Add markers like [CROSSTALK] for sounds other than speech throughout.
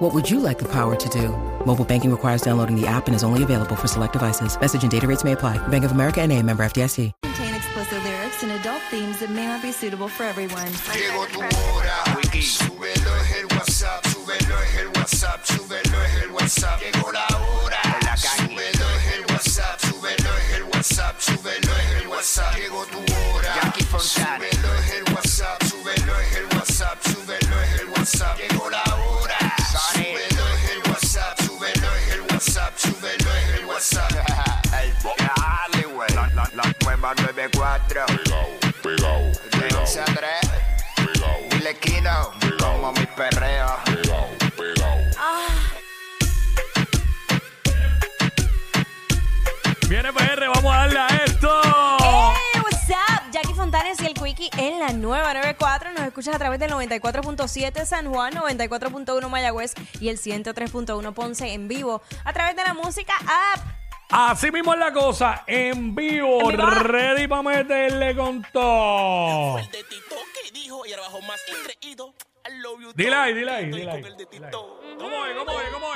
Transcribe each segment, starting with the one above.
What would you like the power to do? Mobile banking requires downloading the app and is only available for select devices. Message and data rates may apply. Bank of America and a member FDIC. contain explicit lyrics and adult themes that may not be suitable for everyone. Llegó tu hora, Wiki. Súbelo es el WhatsApp, súbelo es el WhatsApp, súbelo es el WhatsApp. Llegó la hora. Súbelo es el la nueva 94. Pegao, pegao, De pegao, 11 a 3. pegao, Dile Kino. Como mi perreo. pegao, pegao. Viene PR, vamos a darle a esto. Hey, what's up? Jackie Fontanes y el Quickie en la nueva 94. Nos escuchas a través del 94.7 San Juan, 94.1 Mayagüez y el 103.1 Ponce en vivo a través de la música app. Así mismo es la cosa, en vivo, ready para meterle con todo. El de Tito que dijo y ahora bajo más engreído. I love you. Dile ahí, dile ahí, dile ahí. ¿Cómo es, cómo es, cómo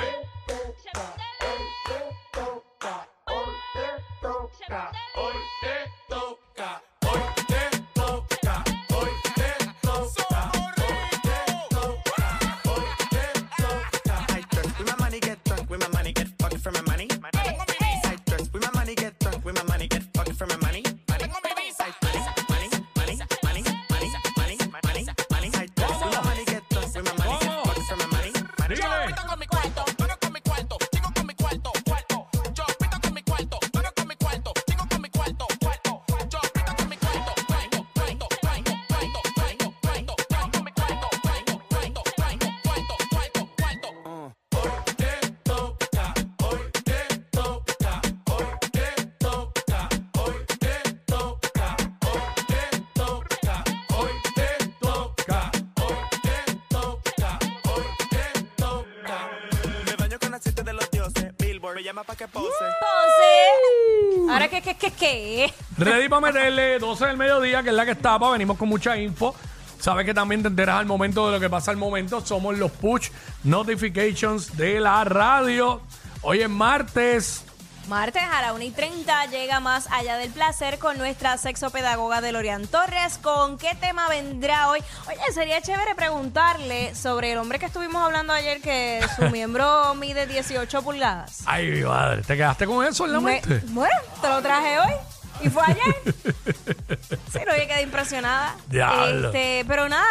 me llama pa' que pose. Ponce. Ahora que, que, que, que. Ready para meterle 12 del mediodía, que es la que estaba. Venimos con mucha info. Sabes que también te enteras al momento de lo que pasa al momento. Somos los push notifications de la radio. Hoy es martes. Martes a la 1 y 30 llega más allá del placer con nuestra sexopedagoga Delorian Torres. ¿Con qué tema vendrá hoy? Oye, sería chévere preguntarle sobre el hombre que estuvimos hablando ayer que su [LAUGHS] miembro mide 18 pulgadas. Ay, mi madre, ¿te quedaste con eso en la Me- mente? bueno, te lo traje hoy. ¿Y fue ayer? Sí, no, yo quedé impresionada. Diablo. Este, pero nada,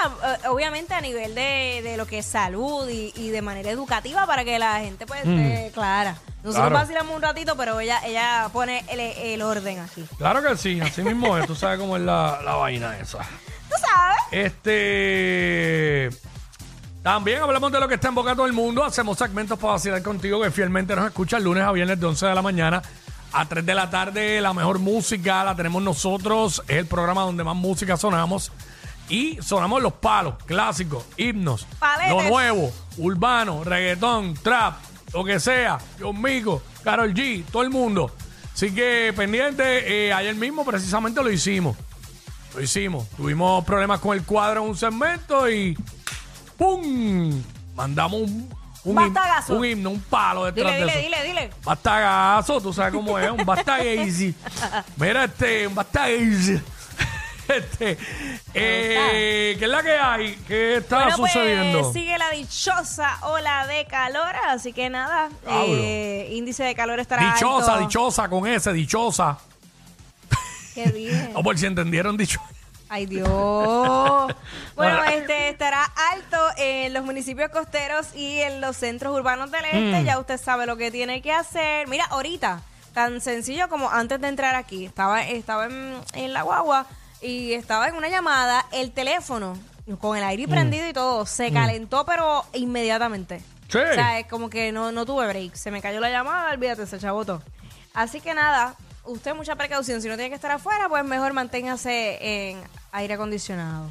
eh, obviamente a nivel de, de lo que es salud y, y de manera educativa para que la gente pues esté clara. Nosotros Claro. vacilamos un ratito, pero ella, ella pone el, el orden aquí. Claro que sí, así mismo es. Tú sabes cómo es la, la vaina esa. ¿Tú sabes? Este. También hablamos de lo que está en boca de todo el mundo. Hacemos segmentos para vacilar contigo que fielmente nos escucha lunes a viernes de 11 de la mañana a 3 de la tarde. La mejor música la tenemos nosotros. Es el programa donde más música sonamos. Y sonamos los palos, clásicos, himnos, Paletes. lo nuevo, urbano, reggaetón, trap, lo que sea. Conmigo, Carol G, todo el mundo. Así que pendiente, eh, ayer mismo precisamente lo hicimos. Lo hicimos. Tuvimos problemas con el cuadro en un segmento y ¡pum! Mandamos un, un, Bastagazo. un himno, un palo detrás Dile, de dile, eso. dile, dile. Bastagazo, tú sabes cómo es, un [LAUGHS] bastagazy. Mira este, un bastagazy. [LAUGHS] Este, eh, ¿qué es la que hay? ¿Qué está Bueno, sucediendo? pues sigue la dichosa ola de calor, así que nada, Diablo. eh, índice de calor estará dichosa, alto. dichosa con ese, dichosa. Qué bien. [LAUGHS] O por si entendieron dicho. Ay, Dios. [LAUGHS] Bueno, este estará alto en los municipios costeros y en los centros urbanos del este. Mm. Ya usted sabe lo que tiene que hacer. Mira, ahorita, tan sencillo como antes de entrar aquí, estaba, estaba en, en la guagua y estaba en una llamada. El teléfono, con el Mm. aire prendido y todo, se calentó, pero inmediatamente. Sí. O sea, es como que no, no tuve break. Se me cayó la llamada, olvídate, se chabotó. Así que nada, usted mucha precaución. Si no tiene que estar afuera, pues mejor manténgase en aire acondicionado.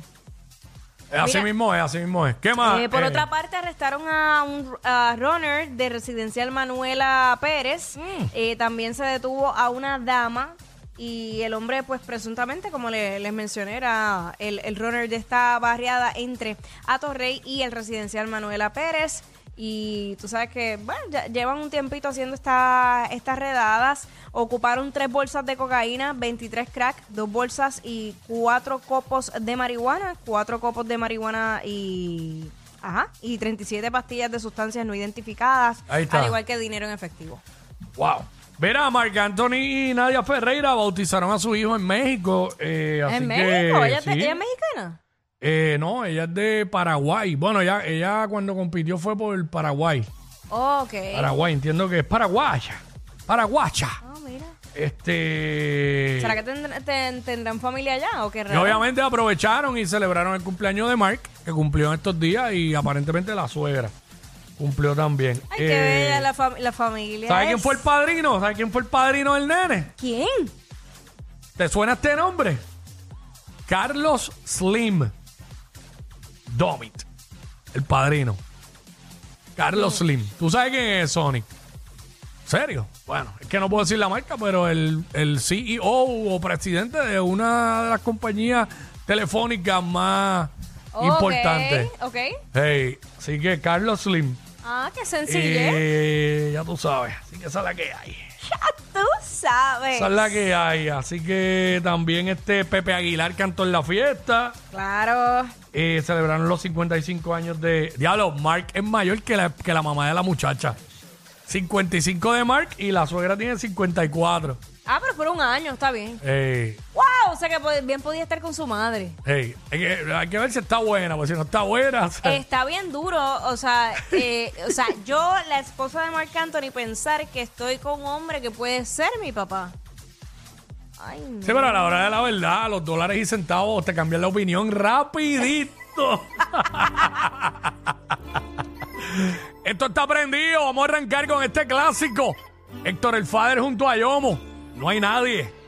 Así Mira. mismo es, así mismo es. ¿Qué más? Eh, por Eh, otra parte, arrestaron a un a runner de residencial Manuela Pérez. Mm. Eh, también se detuvo a una dama y el hombre, pues presuntamente, como le- les mencioné, era el, el runner de esta barriada entre Atorrey y el residencial Manuela Pérez. Y tú sabes que, bueno, ya llevan un tiempito haciendo esta- estas redadas. Ocuparon tres bolsas de cocaína, 23 crack, dos bolsas y cuatro copos de marihuana. Cuatro copos de marihuana y... Ajá, y 37 pastillas de sustancias no identificadas, Ahí está. al igual que dinero en efectivo. Wow. Verá, Marc Anthony y Nadia Ferreira bautizaron a su hijo en México. eh, así ¿En que, México? ¿Ella, de- sí. ella es mexicana? Eh, no, ella es de Paraguay. Bueno, ella, ella cuando compitió fue por Paraguay. Ok. Paraguay, entiendo que es paraguaya. Paraguacha. Ah, mira. Este. ¿Será que tendrán, ten- tendrán familia allá o qué Y raro? obviamente aprovecharon y celebraron el cumpleaños de Mark, que cumplió en estos días, y aparentemente la suegra cumplió también. Ay, qué Eh, bella la, fam- la familia. ¿Sabes quién es. fue el padrino? ¿Sabes quién fue el padrino del nene? ¿Quién? ¿Te suena este nombre? Carlos Slim. Domit. El padrino. Carlos Slim. ¿Tú sabes quién es Sonic? ¿Serio? Bueno, es que no puedo decir la marca, pero el, el CEO o presidente de una de las compañías telefónicas más Ok, importantes. Ok. Hey, así que Carlos Slim. Ah, qué sencillo. Eh, ya tú sabes. Así que esa es la que hay. Tú sabes. Esa es la que hay. Así que también este Pepe Aguilar cantó en la fiesta. Claro. Eh, celebraron los 55 años de. Diablo, Mark es mayor que la, que la mamá de la muchacha. 55 de Mark y la suegra tiene 54. Ah, pero por un año, está bien. Hey, ¡Wow! O sea que pod- bien podía estar con su madre. hey, hay que, hay que ver si está buena, porque si no está buena. o sea, Está bien duro, o sea, eh, o sea, [LAUGHS] yo, la esposa de Marc Anthony, pensar que estoy con un hombre que puede ser mi papá. Ay, no. Sí, pero a la hora de la verdad, los dólares y centavos te cambian la opinión rapidito. [LAUGHS] Esto está prendido. Vamos a arrancar con este clásico. Héctor el Fader junto a Yomo. No hay nadie.